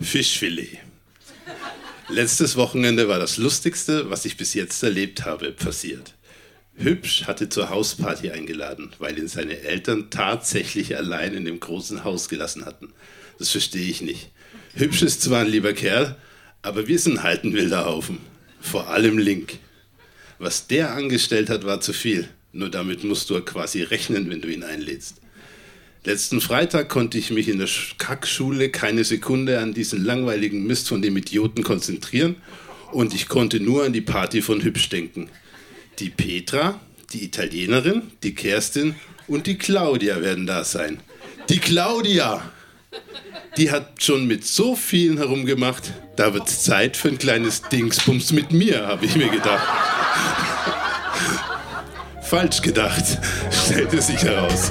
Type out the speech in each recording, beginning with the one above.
Fischfilet. Letztes Wochenende war das Lustigste, was ich bis jetzt erlebt habe, passiert. Hübsch hatte zur Hausparty eingeladen, weil ihn seine Eltern tatsächlich allein in dem großen Haus gelassen hatten. Das verstehe ich nicht. Hübsch ist zwar ein lieber Kerl, aber wir sind halt ein wilder Haufen. Vor allem Link. Was der angestellt hat, war zu viel. Nur damit musst du quasi rechnen, wenn du ihn einlädst. Letzten Freitag konnte ich mich in der Kackschule keine Sekunde an diesen langweiligen Mist von dem Idioten konzentrieren und ich konnte nur an die Party von Hübsch denken. Die Petra, die Italienerin, die Kerstin und die Claudia werden da sein. Die Claudia! Die hat schon mit so vielen herumgemacht, da wird es Zeit für ein kleines Dingsbums mit mir, habe ich mir gedacht. Falsch gedacht, stellte sich heraus.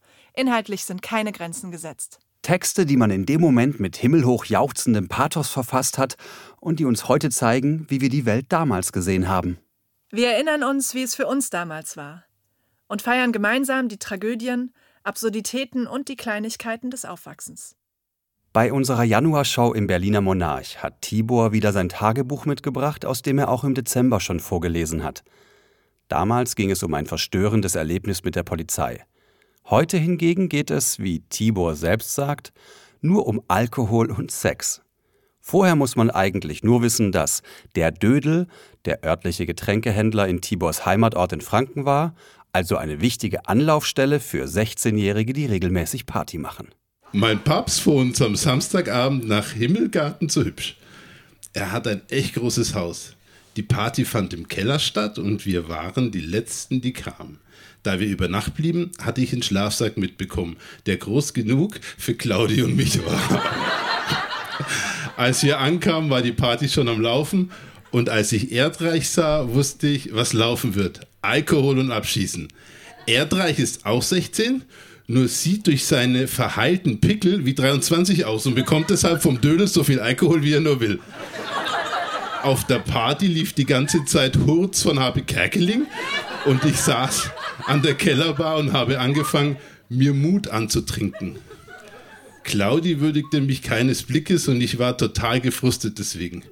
Inhaltlich sind keine Grenzen gesetzt. Texte, die man in dem Moment mit himmelhoch jauchzendem Pathos verfasst hat und die uns heute zeigen, wie wir die Welt damals gesehen haben. Wir erinnern uns, wie es für uns damals war und feiern gemeinsam die Tragödien, Absurditäten und die Kleinigkeiten des Aufwachsens. Bei unserer Januarshow im Berliner Monarch hat Tibor wieder sein Tagebuch mitgebracht, aus dem er auch im Dezember schon vorgelesen hat. Damals ging es um ein verstörendes Erlebnis mit der Polizei. Heute hingegen geht es, wie Tibor selbst sagt, nur um Alkohol und Sex. Vorher muss man eigentlich nur wissen, dass der Dödel, der örtliche Getränkehändler in Tibors Heimatort in Franken war, also eine wichtige Anlaufstelle für 16-Jährige, die regelmäßig Party machen. Mein Papst fuhr uns am Samstagabend nach Himmelgarten zu hübsch. Er hat ein echt großes Haus. Die Party fand im Keller statt und wir waren die Letzten, die kamen. Da wir über Nacht blieben, hatte ich einen Schlafsack mitbekommen, der groß genug für Claudi und mich war. als wir ankamen, war die Party schon am Laufen und als ich Erdreich sah, wusste ich, was laufen wird. Alkohol und Abschießen. Erdreich ist auch 16, nur sieht durch seine verheilten Pickel wie 23 aus und bekommt deshalb vom Dödel so viel Alkohol, wie er nur will. Auf der Party lief die ganze Zeit Hurz von Habe Kerkeling und ich saß an der Kellerbar und habe angefangen, mir Mut anzutrinken. Claudi würdigte mich keines Blickes und ich war total gefrustet deswegen.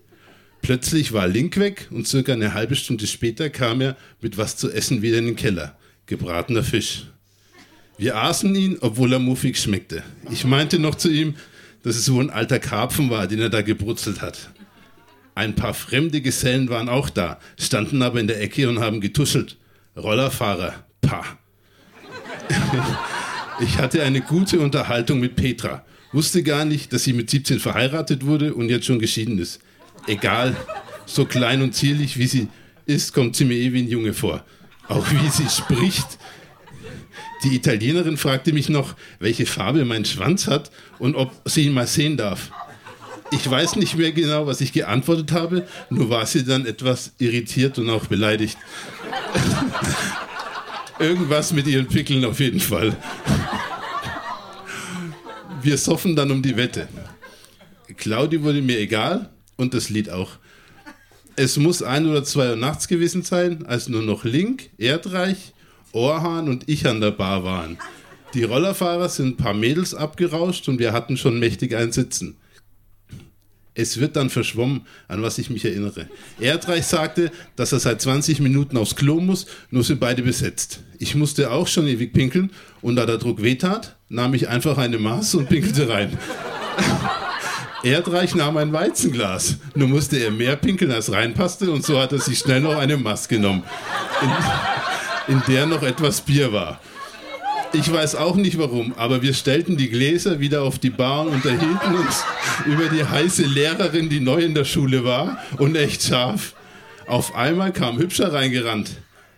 Plötzlich war Link weg und circa eine halbe Stunde später kam er mit was zu essen wieder in den Keller. Gebratener Fisch. Wir aßen ihn, obwohl er muffig schmeckte. Ich meinte noch zu ihm, dass es wohl ein alter Karpfen war, den er da gebrutzelt hat. Ein paar fremde Gesellen waren auch da, standen aber in der Ecke und haben getuschelt. Rollerfahrer, pah. Ich hatte eine gute Unterhaltung mit Petra. Wusste gar nicht, dass sie mit 17 verheiratet wurde und jetzt schon geschieden ist. Egal, so klein und zierlich wie sie ist, kommt sie mir eh wie ein Junge vor. Auch wie sie spricht. Die Italienerin fragte mich noch, welche Farbe mein Schwanz hat und ob sie ihn mal sehen darf. Ich weiß nicht mehr genau, was ich geantwortet habe, nur war sie dann etwas irritiert und auch beleidigt. Irgendwas mit ihren Pickeln auf jeden Fall. Wir soffen dann um die Wette. Claudi wurde mir egal und das Lied auch. Es muss ein oder zwei Uhr nachts gewesen sein, als nur noch Link, Erdreich, Orhan und ich an der Bar waren. Die Rollerfahrer sind ein paar Mädels abgerauscht und wir hatten schon mächtig ein Sitzen. Es wird dann verschwommen, an was ich mich erinnere. Erdreich sagte, dass er seit 20 Minuten aufs Klo muss, nur sind beide besetzt. Ich musste auch schon ewig pinkeln und da der Druck wehtat, nahm ich einfach eine Maß und pinkelte rein. Erdreich nahm ein Weizenglas, nur musste er mehr pinkeln als reinpasste und so hat er sich schnell noch eine Maß genommen, in, in der noch etwas Bier war. Ich weiß auch nicht warum, aber wir stellten die Gläser wieder auf die Bar und unterhielten uns über die heiße Lehrerin, die neu in der Schule war und echt scharf. Auf einmal kam Hübscher reingerannt.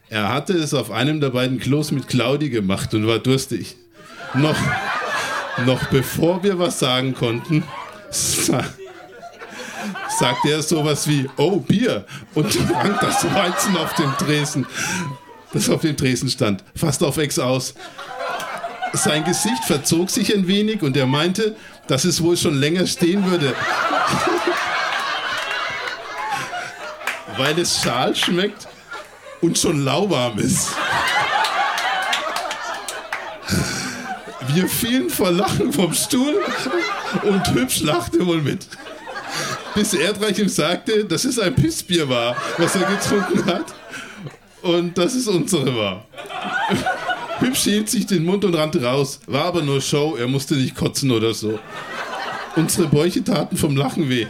Er hatte es auf einem der beiden Klos mit Claudi gemacht und war durstig. Noch, noch bevor wir was sagen konnten, sa sagte er sowas wie, oh, Bier, und trank das Weizen auf dem Tresen, das auf dem Tresen stand, fast auf Ex aus. Sein Gesicht verzog sich ein wenig und er meinte, dass es wohl schon länger stehen würde. Weil es schal schmeckt und schon lauwarm ist. Wir fielen vor Lachen vom Stuhl und Hübsch lachte wohl mit. Bis Erdreich ihm sagte, dass es ein Pissbier war, was er getrunken hat und dass es unsere war. Hübsch hielt sich den Mund und rannte raus. War aber nur Show, er musste nicht kotzen oder so. Unsere Bäuche taten vom Lachen weh.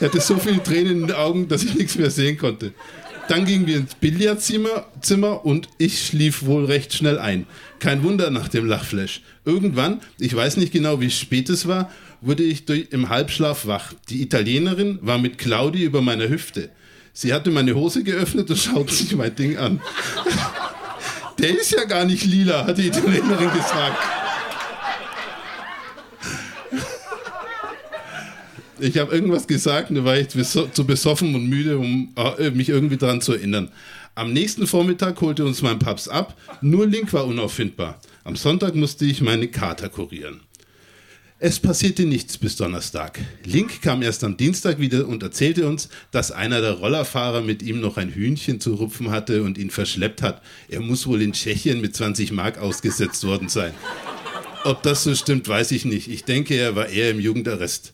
er hatte so viele Tränen in den Augen, dass ich nichts mehr sehen konnte. Dann gingen wir ins Billardzimmer Zimmer und ich schlief wohl recht schnell ein. Kein Wunder nach dem Lachflash. Irgendwann, ich weiß nicht genau, wie spät es war, wurde ich durch, im Halbschlaf wach. Die Italienerin war mit Claudi über meiner Hüfte. Sie hatte meine Hose geöffnet und schaute sich mein Ding an. Der ist ja gar nicht lila, hat die Italienerin gesagt. Ich habe irgendwas gesagt, da war ich zu besoffen und müde, um äh, mich irgendwie daran zu erinnern. Am nächsten Vormittag holte uns mein Papst ab, nur Link war unauffindbar. Am Sonntag musste ich meine Kater kurieren. Es passierte nichts bis Donnerstag. Link kam erst am Dienstag wieder und erzählte uns, dass einer der Rollerfahrer mit ihm noch ein Hühnchen zu rupfen hatte und ihn verschleppt hat. Er muss wohl in Tschechien mit 20 Mark ausgesetzt worden sein. Ob das so stimmt, weiß ich nicht. Ich denke, er war eher im Jugendarrest.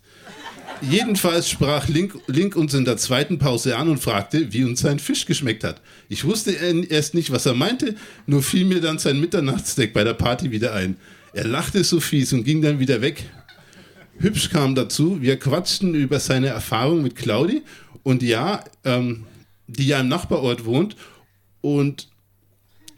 Jedenfalls sprach Link, Link, uns in der zweiten Pause an und fragte, wie uns sein Fisch geschmeckt hat. Ich wusste erst nicht, was er meinte, nur fiel mir dann sein Mitternachtsdeck bei der Party wieder ein. Er lachte so fies und ging dann wieder weg. Hübsch kam dazu, wir quatschten über seine Erfahrung mit Claudi und ja, ähm, die ja im Nachbarort wohnt. Und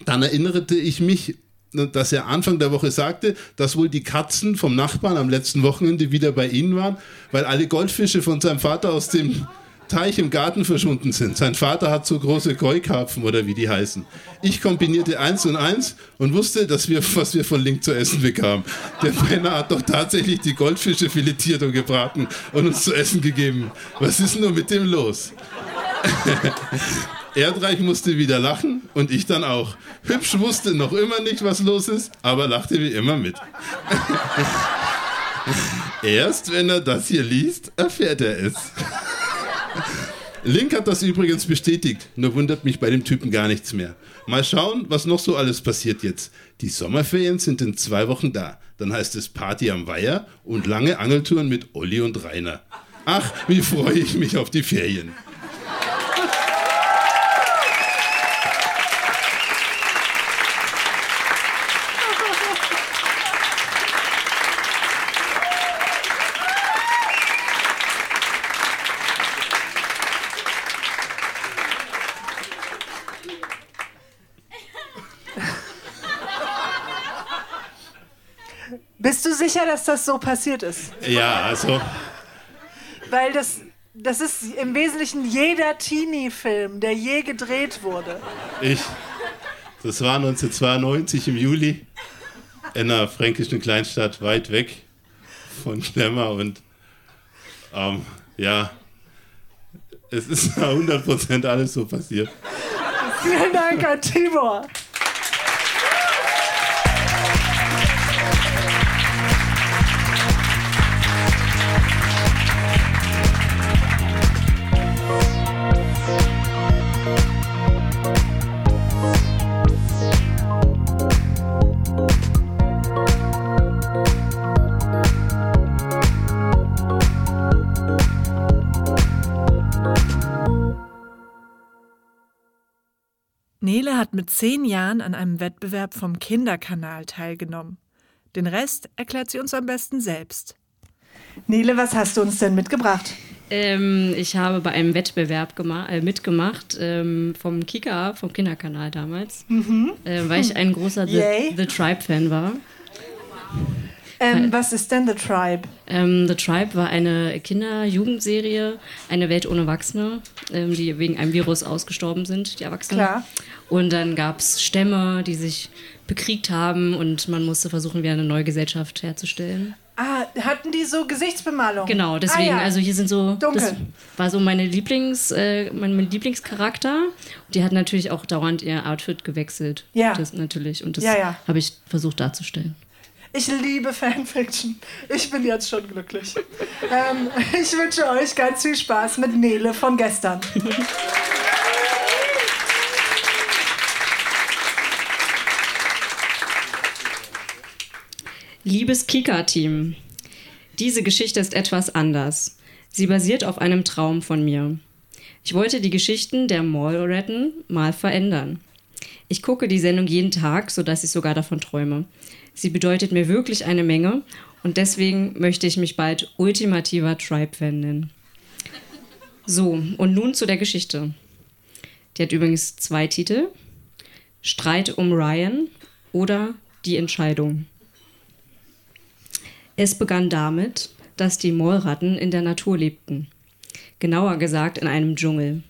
dann erinnerte ich mich, dass er Anfang der Woche sagte, dass wohl die Katzen vom Nachbarn am letzten Wochenende wieder bei ihnen waren, weil alle Goldfische von seinem Vater aus dem Teich im Garten verschwunden sind. Sein Vater hat so große Keukarpfen oder wie die heißen. Ich kombinierte eins und eins und wusste, dass wir, was wir von Link zu essen bekamen. Der Penner hat doch tatsächlich die Goldfische filetiert und gebraten und uns zu essen gegeben. Was ist nur mit dem los? Erdreich musste wieder lachen und ich dann auch. Hübsch wusste noch immer nicht, was los ist, aber lachte wie immer mit. Erst wenn er das hier liest, erfährt er es. Link hat das übrigens bestätigt, nur wundert mich bei dem Typen gar nichts mehr. Mal schauen, was noch so alles passiert jetzt. Die Sommerferien sind in zwei Wochen da. Dann heißt es Party am Weiher und lange Angeltouren mit Olli und Rainer. Ach, wie freue ich mich auf die Ferien. Bist du sicher, dass das so passiert ist? Ja, also. Weil das, das ist im Wesentlichen jeder Teenie-Film, der je gedreht wurde. Ich. Das war 1992 im Juli in einer fränkischen Kleinstadt weit weg von Schlemmer und ähm, ja, es ist 100% alles so passiert. Vielen Dank an Tibor. Hat mit zehn Jahren an einem Wettbewerb vom Kinderkanal teilgenommen. Den Rest erklärt sie uns am besten selbst. Nele, was hast du uns denn mitgebracht? Ähm, ich habe bei einem Wettbewerb äh, mitgemacht ähm, vom Kika, vom Kinderkanal damals, mhm. äh, weil ich ein großer The, The Tribe-Fan war. Äh, Ähm, was ist denn The Tribe? Ähm, The Tribe war eine Kinder-Jugendserie, eine Welt ohne Erwachsene, ähm, die wegen einem Virus ausgestorben sind, die Erwachsenen. Klar. Und dann gab es Stämme, die sich bekriegt haben und man musste versuchen, wieder eine neue Gesellschaft herzustellen. Ah, hatten die so Gesichtsbemalung? Genau, deswegen, ah, ja. also hier sind so. Dunkel. Das war so meine Lieblings, äh, mein, mein Lieblingscharakter. Die hat natürlich auch dauernd ihr Outfit gewechselt. Ja. Das natürlich. Und das Ja, ja. habe ich versucht darzustellen. Ich liebe Fanfiction. Ich bin jetzt schon glücklich. ähm, ich wünsche euch ganz viel Spaß mit Nele von gestern. Liebes Kika-Team, diese Geschichte ist etwas anders. Sie basiert auf einem Traum von mir. Ich wollte die Geschichten der Mallretten mal verändern. Ich gucke die Sendung jeden Tag, sodass ich sogar davon träume. Sie bedeutet mir wirklich eine Menge und deswegen möchte ich mich bald ultimativer Tribe-Fan nennen. So, und nun zu der Geschichte. Die hat übrigens zwei Titel. Streit um Ryan oder Die Entscheidung. Es begann damit, dass die Mollratten in der Natur lebten. Genauer gesagt in einem Dschungel.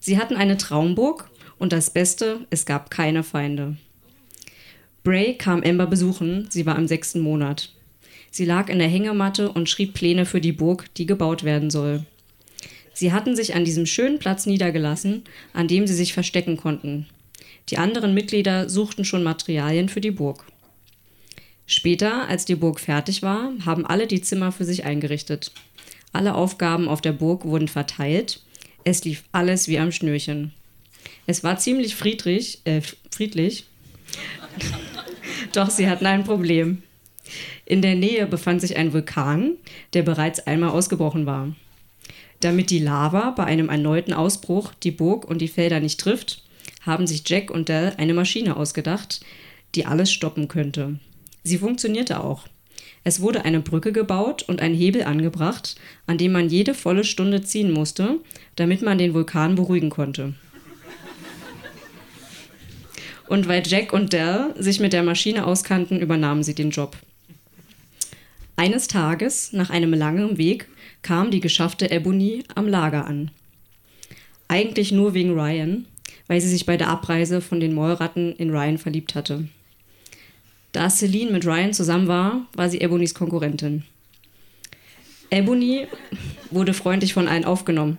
Sie hatten eine Traumburg und das Beste, es gab keine Feinde. Bray kam Amber besuchen, sie war im sechsten Monat. Sie lag in der Hängematte und schrieb Pläne für die Burg, die gebaut werden soll. Sie hatten sich an diesem schönen Platz niedergelassen, an dem sie sich verstecken konnten. Die anderen Mitglieder suchten schon Materialien für die Burg. Später, als die Burg fertig war, haben alle die Zimmer für sich eingerichtet. Alle Aufgaben auf der Burg wurden verteilt. Es lief alles wie am Schnürchen. Es war ziemlich friedlich, äh, friedlich. Doch sie hatten ein Problem. In der Nähe befand sich ein Vulkan, der bereits einmal ausgebrochen war. Damit die Lava bei einem erneuten Ausbruch die Burg und die Felder nicht trifft, haben sich Jack und Dell eine Maschine ausgedacht, die alles stoppen könnte. Sie funktionierte auch. Es wurde eine Brücke gebaut und ein Hebel angebracht, an dem man jede volle Stunde ziehen musste, damit man den Vulkan beruhigen konnte. Und weil Jack und Dell sich mit der Maschine auskannten, übernahmen sie den Job. Eines Tages, nach einem langen Weg, kam die geschaffte Ebony am Lager an. Eigentlich nur wegen Ryan, weil sie sich bei der Abreise von den Mollratten in Ryan verliebt hatte. Da Celine mit Ryan zusammen war, war sie Ebonys Konkurrentin. Ebony wurde freundlich von allen aufgenommen.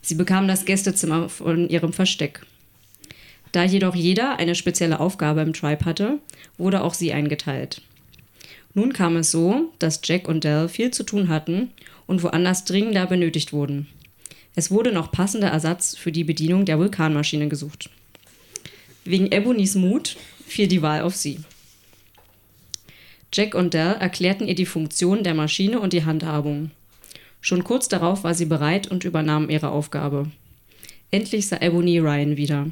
Sie bekam das Gästezimmer von ihrem Versteck. Da jedoch jeder eine spezielle Aufgabe im Tribe hatte, wurde auch sie eingeteilt. Nun kam es so, dass Jack und Dell viel zu tun hatten und woanders dringender benötigt wurden. Es wurde noch passender Ersatz für die Bedienung der Vulkanmaschine gesucht. Wegen Ebonys Mut fiel die Wahl auf sie. Jack und Dell erklärten ihr die Funktion der Maschine und die Handhabung. Schon kurz darauf war sie bereit und übernahm ihre Aufgabe. Endlich sah Ebony Ryan wieder.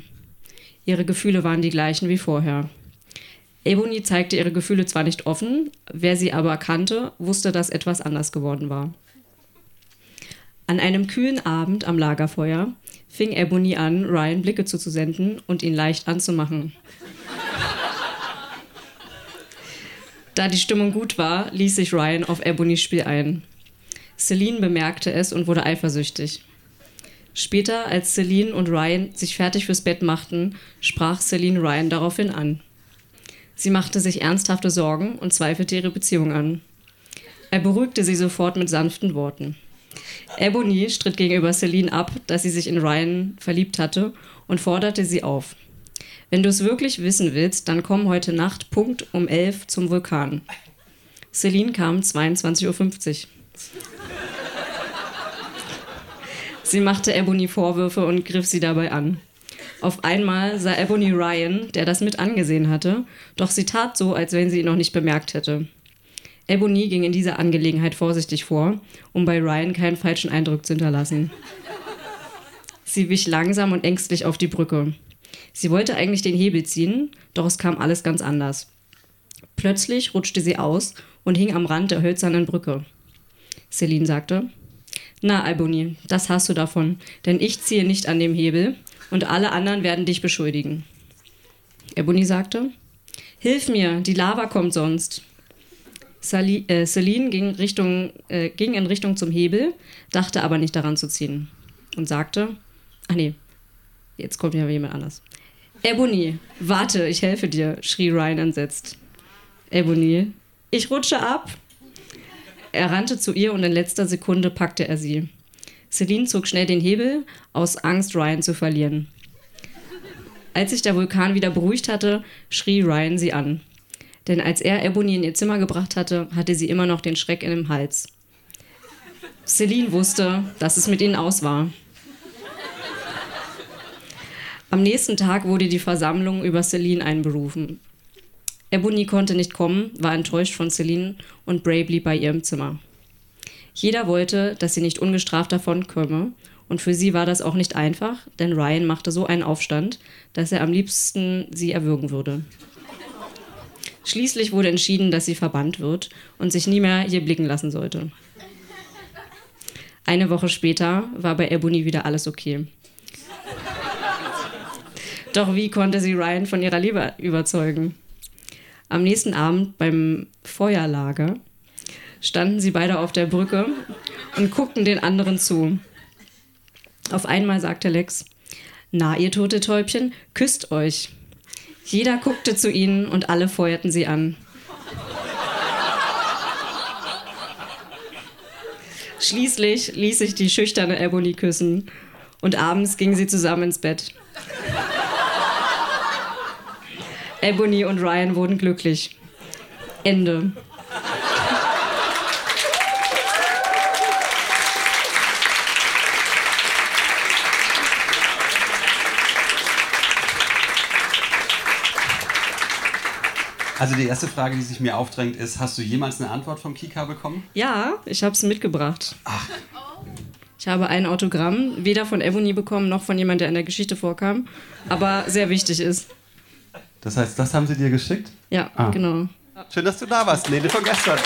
Ihre Gefühle waren die gleichen wie vorher. Ebony zeigte ihre Gefühle zwar nicht offen, wer sie aber kannte, wusste, dass etwas anders geworden war. An einem kühlen Abend am Lagerfeuer fing Ebony an, Ryan Blicke zuzusenden und ihn leicht anzumachen. Da die Stimmung gut war, ließ sich Ryan auf Ebonys Spiel ein. Celine bemerkte es und wurde eifersüchtig. Später, als Celine und Ryan sich fertig fürs Bett machten, sprach Celine Ryan daraufhin an. Sie machte sich ernsthafte Sorgen und zweifelte ihre Beziehung an. Er beruhigte sie sofort mit sanften Worten. Ebony stritt gegenüber Celine ab, dass sie sich in Ryan verliebt hatte und forderte sie auf. Wenn du es wirklich wissen willst, dann komm heute Nacht Punkt um 11 zum Vulkan. Celine kam 22.50 Uhr. Sie machte Ebony Vorwürfe und griff sie dabei an. Auf einmal sah Ebony Ryan, der das mit angesehen hatte, doch sie tat so, als wenn sie ihn noch nicht bemerkt hätte. Ebony ging in dieser Angelegenheit vorsichtig vor, um bei Ryan keinen falschen Eindruck zu hinterlassen. Sie wich langsam und ängstlich auf die Brücke. Sie wollte eigentlich den Hebel ziehen, doch es kam alles ganz anders. Plötzlich rutschte sie aus und hing am Rand der hölzernen Brücke. Celine sagte, na, Alboni, das hast du davon, denn ich ziehe nicht an dem Hebel und alle anderen werden dich beschuldigen. Ebony sagte, Hilf mir, die Lava kommt sonst. Sali äh, Celine ging, Richtung, äh, ging in Richtung zum Hebel, dachte aber nicht daran zu ziehen und sagte, ach nee, jetzt kommt ja jemand anders. Ebony, warte, ich helfe dir, schrie Ryan entsetzt. Ebony, ich rutsche ab. Er rannte zu ihr und in letzter Sekunde packte er sie. Celine zog schnell den Hebel, aus Angst, Ryan zu verlieren. Als sich der Vulkan wieder beruhigt hatte, schrie Ryan sie an. Denn als er Ebony in ihr Zimmer gebracht hatte, hatte sie immer noch den Schreck in dem Hals. Celine wusste, dass es mit ihnen aus war. Am nächsten Tag wurde die Versammlung über Celine einberufen. Ebony konnte nicht kommen, war enttäuscht von Celine und Bray blieb bei ihr im Zimmer. Jeder wollte, dass sie nicht ungestraft davon komme, und für sie war das auch nicht einfach, denn Ryan machte so einen Aufstand, dass er am liebsten sie erwürgen würde. Schließlich wurde entschieden, dass sie verbannt wird und sich nie mehr hier blicken lassen sollte. Eine Woche später war bei Ebony wieder alles okay. Doch wie konnte sie Ryan von ihrer Liebe überzeugen? Am nächsten Abend beim Feuerlager standen sie beide auf der Brücke und guckten den anderen zu. Auf einmal sagte Lex, na, ihr tote Täubchen, küsst euch. Jeder guckte zu ihnen und alle feuerten sie an. Schließlich ließ sich die schüchterne Ebony küssen und abends gingen sie zusammen ins Bett. Ebony und Ryan wurden glücklich. Ende. Also die erste Frage, die sich mir aufdrängt, ist, hast du jemals eine Antwort vom Kika bekommen? Ja, ich habe es mitgebracht. Ach. Ich habe ein Autogramm, weder von Ebony bekommen, noch von jemandem, der in der Geschichte vorkam, aber sehr wichtig ist. Das heißt, das haben sie dir geschickt? Ja, ah. genau. Schön, dass du da warst, Lene von gestern.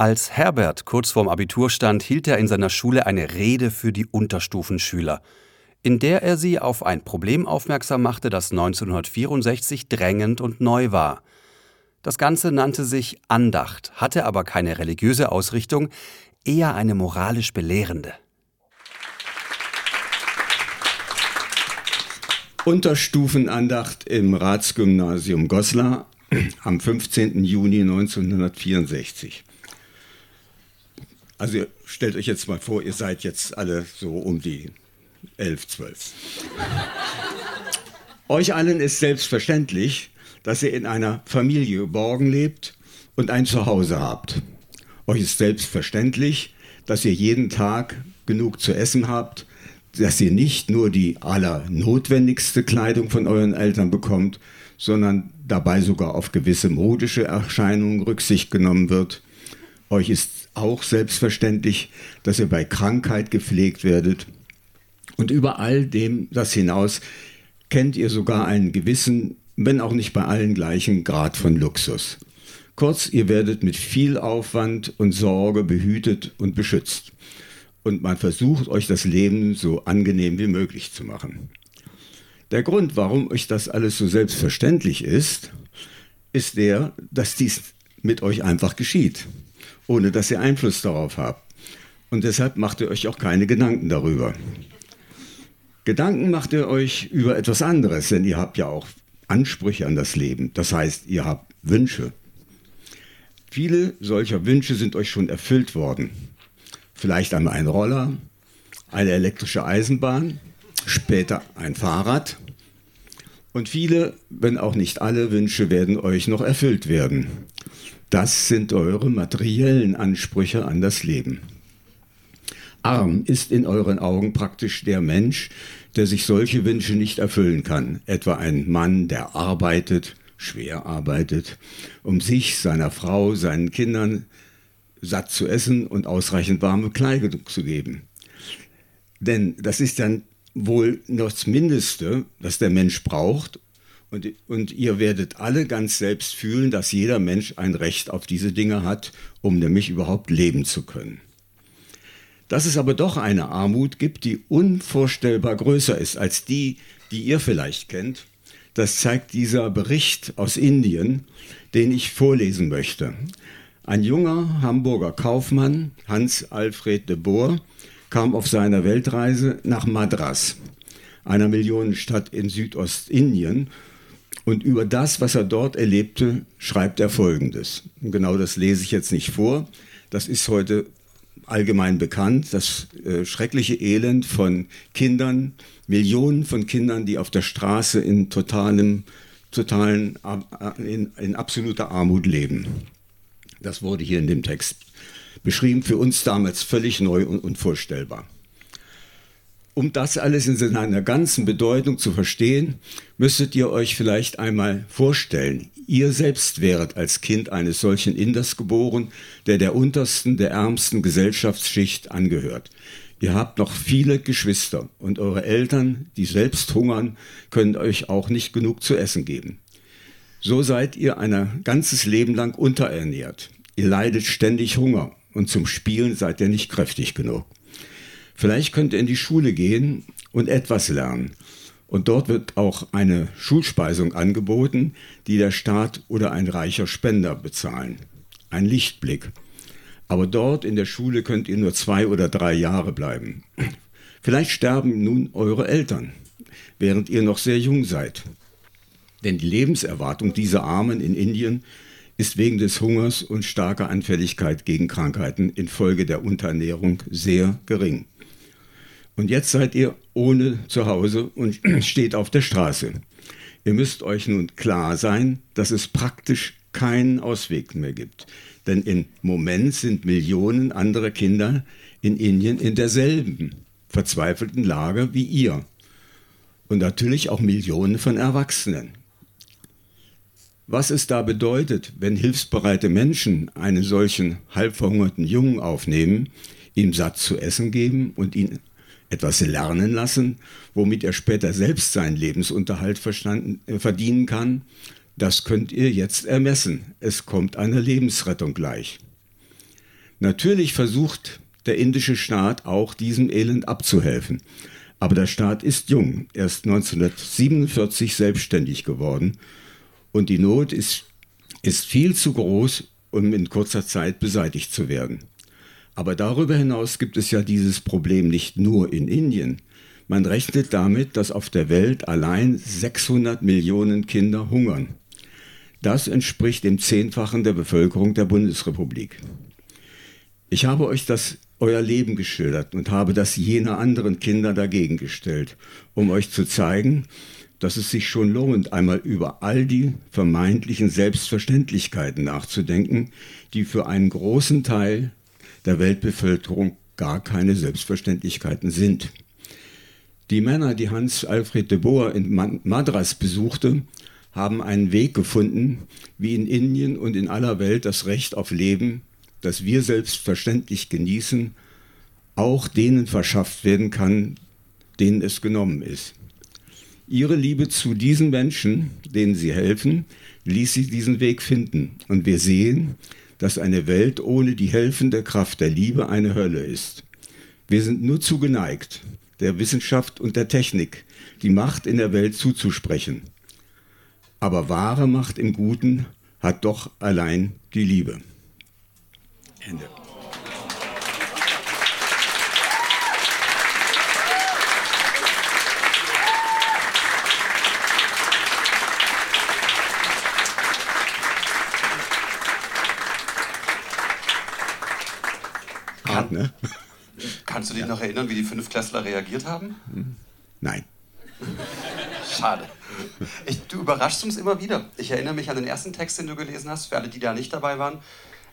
Als Herbert kurz vorm Abitur stand, hielt er in seiner Schule eine Rede für die Unterstufenschüler, in der er sie auf ein Problem aufmerksam machte, das 1964 drängend und neu war. Das Ganze nannte sich Andacht, hatte aber keine religiöse Ausrichtung, eher eine moralisch belehrende. Unterstufenandacht im Ratsgymnasium Goslar am 15. Juni 1964. Also stellt euch jetzt mal vor, ihr seid jetzt alle so um die 11, 12. euch allen ist selbstverständlich, dass ihr in einer Familie geborgen lebt und ein Zuhause habt. Euch ist selbstverständlich, dass ihr jeden Tag genug zu essen habt, dass ihr nicht nur die allernotwendigste Kleidung von euren Eltern bekommt, sondern dabei sogar auf gewisse modische Erscheinungen Rücksicht genommen wird. Euch ist auch selbstverständlich, dass ihr bei Krankheit gepflegt werdet. Und über all dem das hinaus kennt ihr sogar einen gewissen, wenn auch nicht bei allen gleichen Grad von Luxus. Kurz, ihr werdet mit viel Aufwand und Sorge behütet und beschützt. Und man versucht euch das Leben so angenehm wie möglich zu machen. Der Grund, warum euch das alles so selbstverständlich ist, ist der, dass dies mit euch einfach geschieht ohne dass ihr Einfluss darauf habt. Und deshalb macht ihr euch auch keine Gedanken darüber. Gedanken macht ihr euch über etwas anderes, denn ihr habt ja auch Ansprüche an das Leben. Das heißt, ihr habt Wünsche. Viele solcher Wünsche sind euch schon erfüllt worden. Vielleicht einmal ein Roller, eine elektrische Eisenbahn, später ein Fahrrad. Und viele, wenn auch nicht alle Wünsche werden euch noch erfüllt werden. Das sind eure materiellen Ansprüche an das Leben. Arm ist in euren Augen praktisch der Mensch, der sich solche Wünsche nicht erfüllen kann. Etwa ein Mann, der arbeitet, schwer arbeitet, um sich, seiner Frau, seinen Kindern satt zu essen und ausreichend warme Kleidung zu geben. Denn das ist dann wohl das Mindeste, was der Mensch braucht, Und, und ihr werdet alle ganz selbst fühlen, dass jeder Mensch ein Recht auf diese Dinge hat, um nämlich überhaupt leben zu können. Dass es aber doch eine Armut gibt, die unvorstellbar größer ist als die, die ihr vielleicht kennt, das zeigt dieser Bericht aus Indien, den ich vorlesen möchte. Ein junger Hamburger Kaufmann, Hans Alfred de Boer, kam auf seiner Weltreise nach Madras, einer Millionenstadt in Südostindien. Und über das, was er dort erlebte, schreibt er Folgendes. Und genau das lese ich jetzt nicht vor. Das ist heute allgemein bekannt, das äh, schreckliche Elend von Kindern, Millionen von Kindern, die auf der Straße in totalem, totalen, äh, in, in absoluter Armut leben. Das wurde hier in dem Text beschrieben, für uns damals völlig neu und unvorstellbar. Um das alles in seiner ganzen Bedeutung zu verstehen, müsstet ihr euch vielleicht einmal vorstellen, ihr selbst wäret als Kind eines solchen Inders geboren, der der untersten, der ärmsten Gesellschaftsschicht angehört. Ihr habt noch viele Geschwister und eure Eltern, die selbst hungern, können euch auch nicht genug zu essen geben. So seid ihr ein ganzes Leben lang unterernährt. Ihr leidet ständig Hunger und zum Spielen seid ihr nicht kräftig genug. Vielleicht könnt ihr in die Schule gehen und etwas lernen. Und dort wird auch eine Schulspeisung angeboten, die der Staat oder ein reicher Spender bezahlen. Ein Lichtblick. Aber dort in der Schule könnt ihr nur zwei oder drei Jahre bleiben. Vielleicht sterben nun eure Eltern, während ihr noch sehr jung seid. Denn die Lebenserwartung dieser Armen in Indien ist wegen des Hungers und starker Anfälligkeit gegen Krankheiten infolge der Unterernährung sehr gering. Und jetzt seid ihr ohne Zuhause und steht auf der Straße. Ihr müsst euch nun klar sein, dass es praktisch keinen Ausweg mehr gibt. Denn im Moment sind Millionen andere Kinder in Indien in derselben verzweifelten Lage wie ihr. Und natürlich auch Millionen von Erwachsenen. Was es da bedeutet, wenn hilfsbereite Menschen einen solchen halbverhungerten Jungen aufnehmen, ihm satt zu essen geben und ihn etwas lernen lassen, womit er später selbst seinen Lebensunterhalt äh, verdienen kann, das könnt ihr jetzt ermessen. Es kommt einer Lebensrettung gleich. Natürlich versucht der indische Staat auch diesem Elend abzuhelfen. Aber der Staat ist jung, erst 1947 selbstständig geworden und die Not ist, ist viel zu groß, um in kurzer Zeit beseitigt zu werden. Aber darüber hinaus gibt es ja dieses Problem nicht nur in Indien. Man rechnet damit, dass auf der Welt allein 600 Millionen Kinder hungern. Das entspricht dem Zehnfachen der Bevölkerung der Bundesrepublik. Ich habe euch das euer Leben geschildert und habe das jener anderen Kinder dagegen gestellt, um euch zu zeigen, dass es sich schon lohnt, einmal über all die vermeintlichen Selbstverständlichkeiten nachzudenken, die für einen großen Teil der Weltbevölkerung gar keine Selbstverständlichkeiten sind. Die Männer, die Hans Alfred de Boer in Madras besuchte, haben einen Weg gefunden, wie in Indien und in aller Welt das Recht auf Leben, das wir selbstverständlich genießen, auch denen verschafft werden kann, denen es genommen ist. Ihre Liebe zu diesen Menschen, denen sie helfen, ließ sie diesen Weg finden. Und wir sehen, dass eine Welt ohne die helfende Kraft der Liebe eine Hölle ist. Wir sind nur zu geneigt, der Wissenschaft und der Technik die Macht in der Welt zuzusprechen. Aber wahre Macht im Guten hat doch allein die Liebe. Ende. Ne? Kannst du dich ja. noch erinnern, wie die Fünfklässler reagiert haben? Nein. Schade. Ich, du überraschst uns immer wieder. Ich erinnere mich an den ersten Text, den du gelesen hast, für alle, die da nicht dabei waren.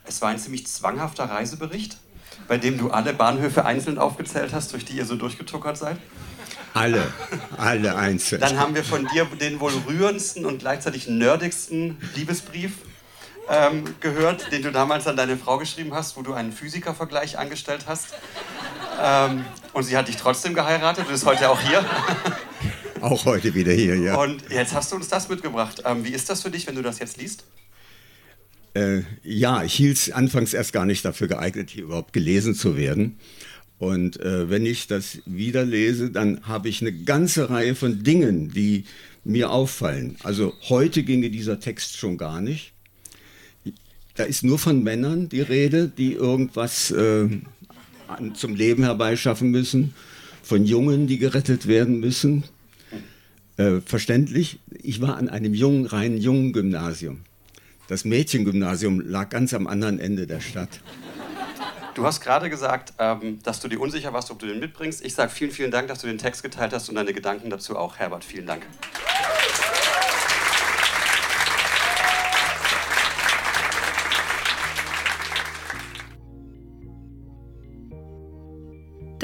Es war ein ziemlich zwanghafter Reisebericht, bei dem du alle Bahnhöfe einzeln aufgezählt hast, durch die ihr so durchgetuckert seid. Alle, alle einzeln. Dann haben wir von dir den wohl rührendsten und gleichzeitig nerdigsten Liebesbrief ähm, gehört, den du damals an deine Frau geschrieben hast, wo du einen Physikervergleich angestellt hast. Ähm, und sie hat dich trotzdem geheiratet, du bist heute auch hier. Auch heute wieder hier, ja. Und jetzt hast du uns das mitgebracht. Ähm, wie ist das für dich, wenn du das jetzt liest? Äh, ja, ich hielt es anfangs erst gar nicht dafür geeignet, hier überhaupt gelesen zu werden. Und äh, wenn ich das wieder lese, dann habe ich eine ganze Reihe von Dingen, die mir auffallen. Also heute ginge dieser Text schon gar nicht. Da ist nur von Männern die Rede, die irgendwas äh, zum Leben herbeischaffen müssen, von Jungen, die gerettet werden müssen. Äh, verständlich, ich war an einem jungen, reinen jungen Gymnasium. Das Mädchengymnasium lag ganz am anderen Ende der Stadt. Du hast gerade gesagt, ähm, dass du dir unsicher warst, ob du den mitbringst. Ich sage vielen, vielen Dank, dass du den Text geteilt hast und deine Gedanken dazu auch. Herbert, vielen Dank.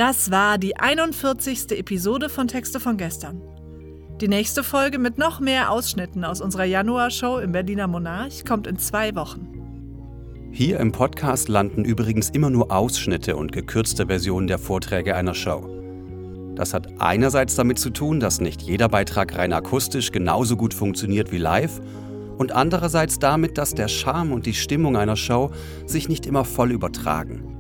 Das war die 41. Episode von Texte von gestern. Die nächste Folge mit noch mehr Ausschnitten aus unserer Januarshow im Berliner Monarch kommt in zwei Wochen. Hier im Podcast landen übrigens immer nur Ausschnitte und gekürzte Versionen der Vorträge einer Show. Das hat einerseits damit zu tun, dass nicht jeder Beitrag rein akustisch genauso gut funktioniert wie live und andererseits damit, dass der Charme und die Stimmung einer Show sich nicht immer voll übertragen.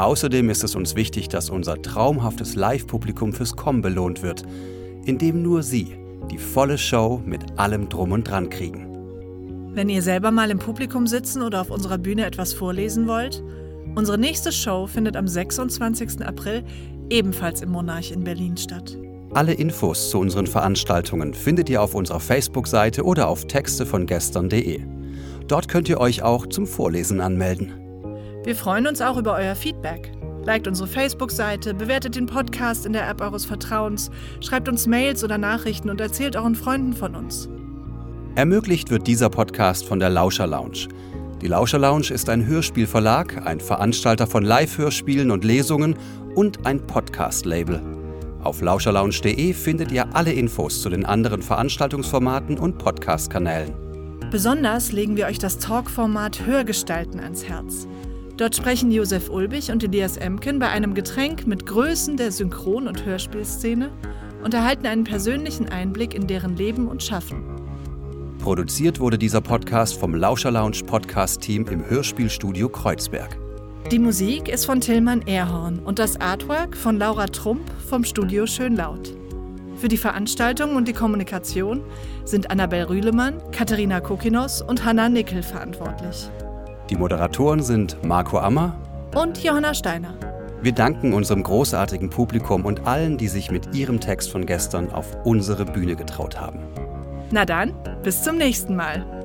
Außerdem ist es uns wichtig, dass unser traumhaftes Live-Publikum fürs Kommen belohnt wird, indem nur Sie die volle Show mit allem Drum und Dran kriegen. Wenn ihr selber mal im Publikum sitzen oder auf unserer Bühne etwas vorlesen wollt, unsere nächste Show findet am 26. April ebenfalls im Monarch in Berlin statt. Alle Infos zu unseren Veranstaltungen findet ihr auf unserer Facebook-Seite oder auf textevongestern.de. Dort könnt ihr euch auch zum Vorlesen anmelden. Wir freuen uns auch über euer Feedback. Liked unsere Facebook-Seite, bewertet den Podcast in der App eures Vertrauens, schreibt uns Mails oder Nachrichten und erzählt euren Freunden von uns. Ermöglicht wird dieser Podcast von der Lauscher Lounge. Die Lauscher Lounge ist ein Hörspielverlag, ein Veranstalter von Live-Hörspielen und Lesungen und ein Podcast-Label. Auf lauscherlounge.de findet ihr alle Infos zu den anderen Veranstaltungsformaten und Podcast-Kanälen. Besonders legen wir euch das Talk-Format Hörgestalten ans Herz. Dort sprechen Josef Ulbich und Elias Emken bei einem Getränk mit Größen der Synchron- und Hörspielszene und erhalten einen persönlichen Einblick in deren Leben und Schaffen. Produziert wurde dieser Podcast vom Lauscher Lounge Podcast Team im Hörspielstudio Kreuzberg. Die Musik ist von Tillmann Erhorn und das Artwork von Laura Trump vom Studio Schönlaut. Für die Veranstaltung und die Kommunikation sind Annabel Rühlemann, Katharina Kokinos und Hanna Nickel verantwortlich. Die Moderatoren sind Marco Ammer und Johanna Steiner. Wir danken unserem großartigen Publikum und allen, die sich mit ihrem Text von gestern auf unsere Bühne getraut haben. Na dann, bis zum nächsten Mal.